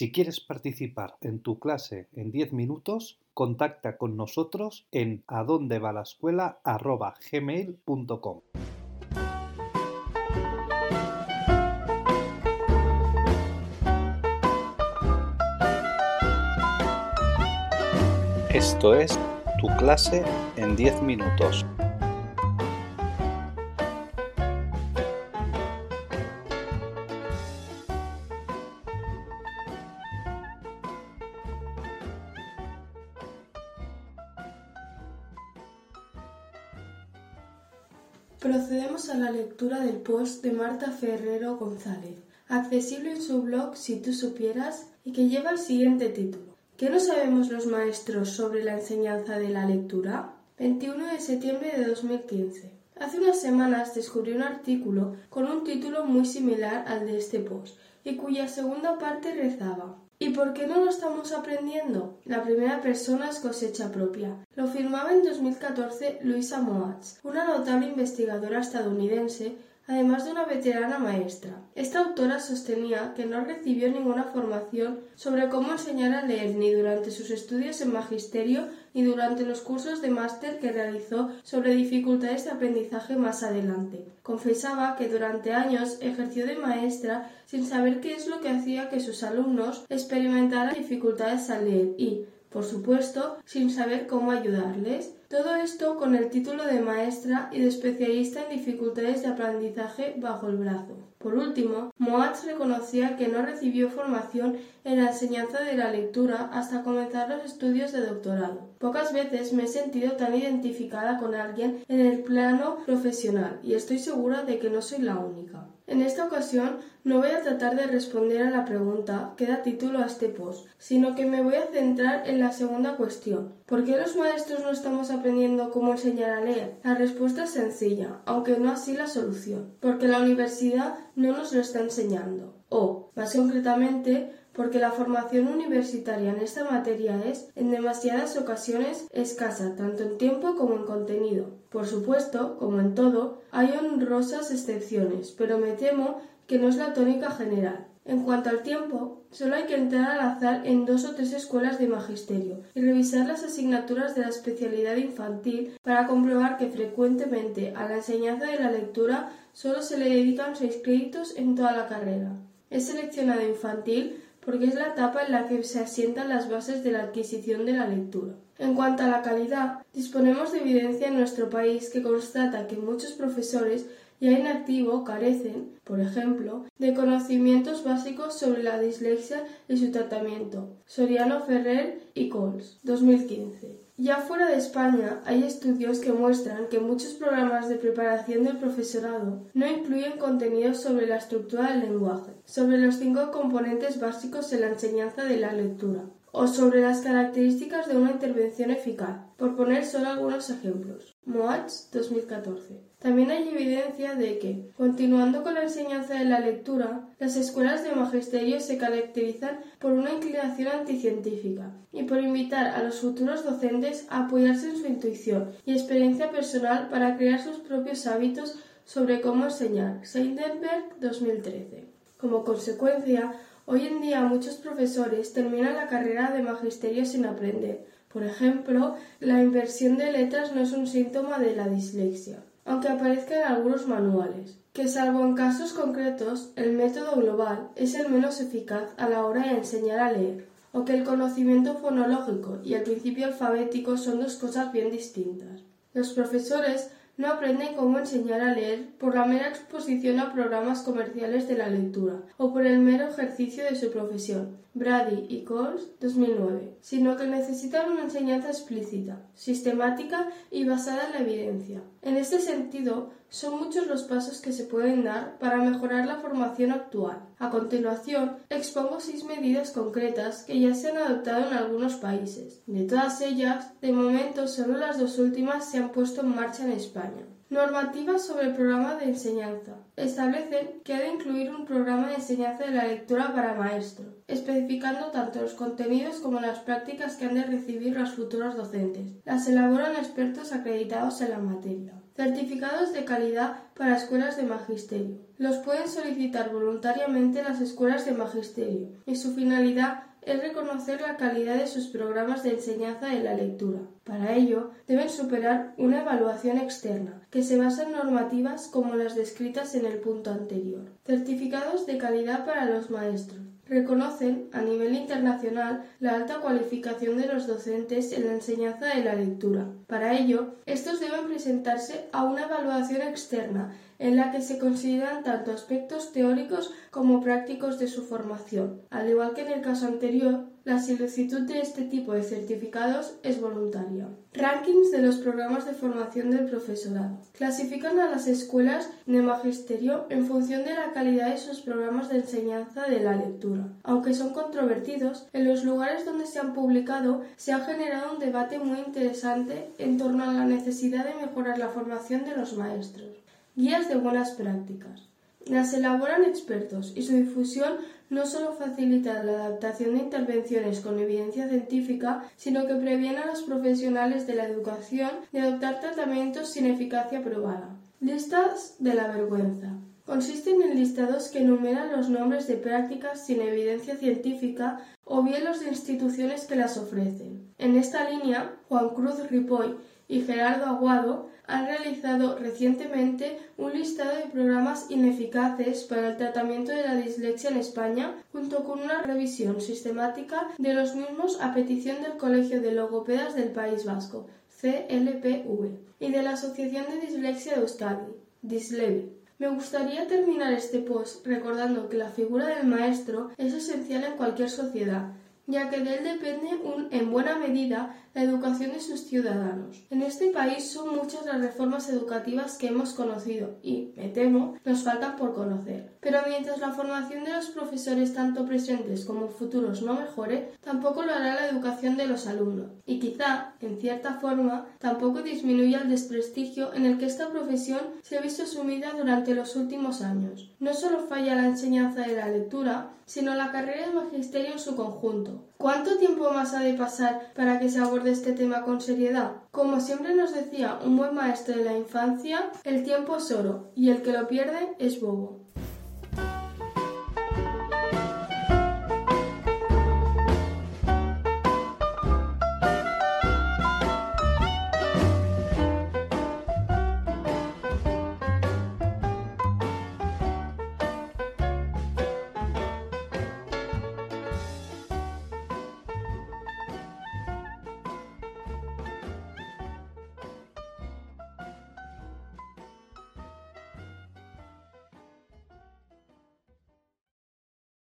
Si quieres participar en tu clase en 10 minutos, contacta con nosotros en adondevalascuela@gmail.com. Esto es tu clase en 10 minutos. Procedemos a la lectura del post de Marta Ferrero González, accesible en su blog Si tú supieras y que lleva el siguiente título. ¿Qué no sabemos los maestros sobre la enseñanza de la lectura? 21 de septiembre de 2015. Hace unas semanas descubrí un artículo con un título muy similar al de este post y cuya segunda parte rezaba ¿Y por qué no lo estamos aprendiendo? La primera persona es cosecha propia. Lo firmaba en 2014 Luisa Moats, una notable investigadora estadounidense además de una veterana maestra. Esta autora sostenía que no recibió ninguna formación sobre cómo enseñar a leer ni durante sus estudios en magisterio ni durante los cursos de máster que realizó sobre dificultades de aprendizaje más adelante. Confesaba que durante años ejerció de maestra sin saber qué es lo que hacía que sus alumnos experimentaran dificultades al leer y, por supuesto, sin saber cómo ayudarles. Todo esto con el título de maestra y de especialista en dificultades de aprendizaje bajo el brazo. Por último, Moatz reconocía que no recibió formación en la enseñanza de la lectura hasta comenzar los estudios de doctorado. Pocas veces me he sentido tan identificada con alguien en el plano profesional y estoy segura de que no soy la única. En esta ocasión no voy a tratar de responder a la pregunta que da título a este post, sino que me voy a centrar en la segunda cuestión. ¿Por qué los maestros no estamos aprendiendo cómo enseñar a leer? La respuesta es sencilla, aunque no así la solución. Porque la universidad no nos lo está enseñando. O, más concretamente, porque la formación universitaria en esta materia es, en demasiadas ocasiones, escasa, tanto en tiempo como en contenido. Por supuesto, como en todo, hay honrosas excepciones, pero me temo que no es la tónica general. En cuanto al tiempo, solo hay que entrar al azar en dos o tres escuelas de magisterio y revisar las asignaturas de la especialidad infantil para comprobar que frecuentemente a la enseñanza de la lectura solo se le dedican seis créditos en toda la carrera. Es seleccionado infantil porque es la etapa en la que se asientan las bases de la adquisición de la lectura. En cuanto a la calidad, disponemos de evidencia en nuestro país que constata que muchos profesores ya en activo carecen, por ejemplo, de conocimientos básicos sobre la dislexia y su tratamiento. Soriano Ferrer y Coles, 2015. Ya fuera de España hay estudios que muestran que muchos programas de preparación del profesorado no incluyen contenidos sobre la estructura del lenguaje, sobre los cinco componentes básicos en la enseñanza de la lectura, o sobre las características de una intervención eficaz, por poner solo algunos ejemplos. Moats 2014. También hay evidencia de que, continuando con la enseñanza de la lectura, las escuelas de magisterio se caracterizan por una inclinación anticientífica y por invitar a los futuros docentes a apoyarse en su intuición y experiencia personal para crear sus propios hábitos sobre cómo enseñar. Seidenberg 2013. Como consecuencia, hoy en día muchos profesores terminan la carrera de magisterio sin aprender. Por ejemplo, la inversión de letras no es un síntoma de la dislexia aunque aparezca en algunos manuales, que salvo en casos concretos, el método global es el menos eficaz a la hora de enseñar a leer, o que el conocimiento fonológico y el principio alfabético son dos cosas bien distintas. Los profesores no aprenden cómo enseñar a leer por la mera exposición a programas comerciales de la lectura o por el mero ejercicio de su profesión, Brady y Coles 2009, sino que necesitan una enseñanza explícita, sistemática y basada en la evidencia. En este sentido, son muchos los pasos que se pueden dar para mejorar la formación actual. A continuación, expongo seis medidas concretas que ya se han adoptado en algunos países. De todas ellas, de momento solo las dos últimas se han puesto en marcha en España. Normativas sobre el programa de enseñanza. Establecen que ha de incluir un programa de enseñanza de la lectura para maestro, especificando tanto los contenidos como las prácticas que han de recibir los futuros docentes. Las elaboran expertos acreditados en la materia. Certificados de calidad para escuelas de magisterio. Los pueden solicitar voluntariamente las escuelas de magisterio y su finalidad es reconocer la calidad de sus programas de enseñanza de la lectura. Para ello, deben superar una evaluación externa, que se basa en normativas como las descritas en el punto anterior. Certificados de calidad para los maestros. Reconocen a nivel internacional la alta cualificación de los docentes en la enseñanza de la lectura. Para ello, estos deben presentarse a una evaluación externa en la que se consideran tanto aspectos teóricos como prácticos de su formación. Al igual que en el caso anterior, la solicitud de este tipo de certificados es voluntaria. Rankings de los programas de formación del profesorado. Clasifican a las escuelas de magisterio en función de la calidad de sus programas de enseñanza de la lectura. Aunque son controvertidos, en los lugares donde se han publicado se ha generado un debate muy interesante en torno a la necesidad de mejorar la formación de los maestros. Guías de buenas prácticas. Las elaboran expertos y su difusión no solo facilita la adaptación de intervenciones con evidencia científica, sino que previene a los profesionales de la educación de adoptar tratamientos sin eficacia probada. Listas de la vergüenza. Consisten en listados que enumeran los nombres de prácticas sin evidencia científica o bien los de instituciones que las ofrecen. En esta línea, Juan Cruz Ripoll y Gerardo Aguado han realizado recientemente un listado de programas ineficaces para el tratamiento de la dislexia en España, junto con una revisión sistemática de los mismos a petición del Colegio de Logopedas del País Vasco, CLPV, y de la Asociación de Dislexia de Euskadi, DISLEVI. Me gustaría terminar este post recordando que la figura del maestro es esencial en cualquier sociedad, ya que de él depende en buena medida la educación de sus ciudadanos. En este país son muchas las reformas educativas que hemos conocido y, me temo, nos faltan por conocer. Pero mientras la formación de los profesores tanto presentes como futuros no mejore, tampoco lo hará la educación de los alumnos y quizá, en cierta forma, tampoco disminuya el desprestigio en el que esta profesión se ha visto sumida durante los últimos años. No solo falla la enseñanza de la lectura, sino la carrera de magisterio en su conjunto. ¿Cuánto tiempo más ha de pasar para que se aborde este tema con seriedad? Como siempre nos decía un buen maestro de la infancia, el tiempo es oro y el que lo pierde es bobo.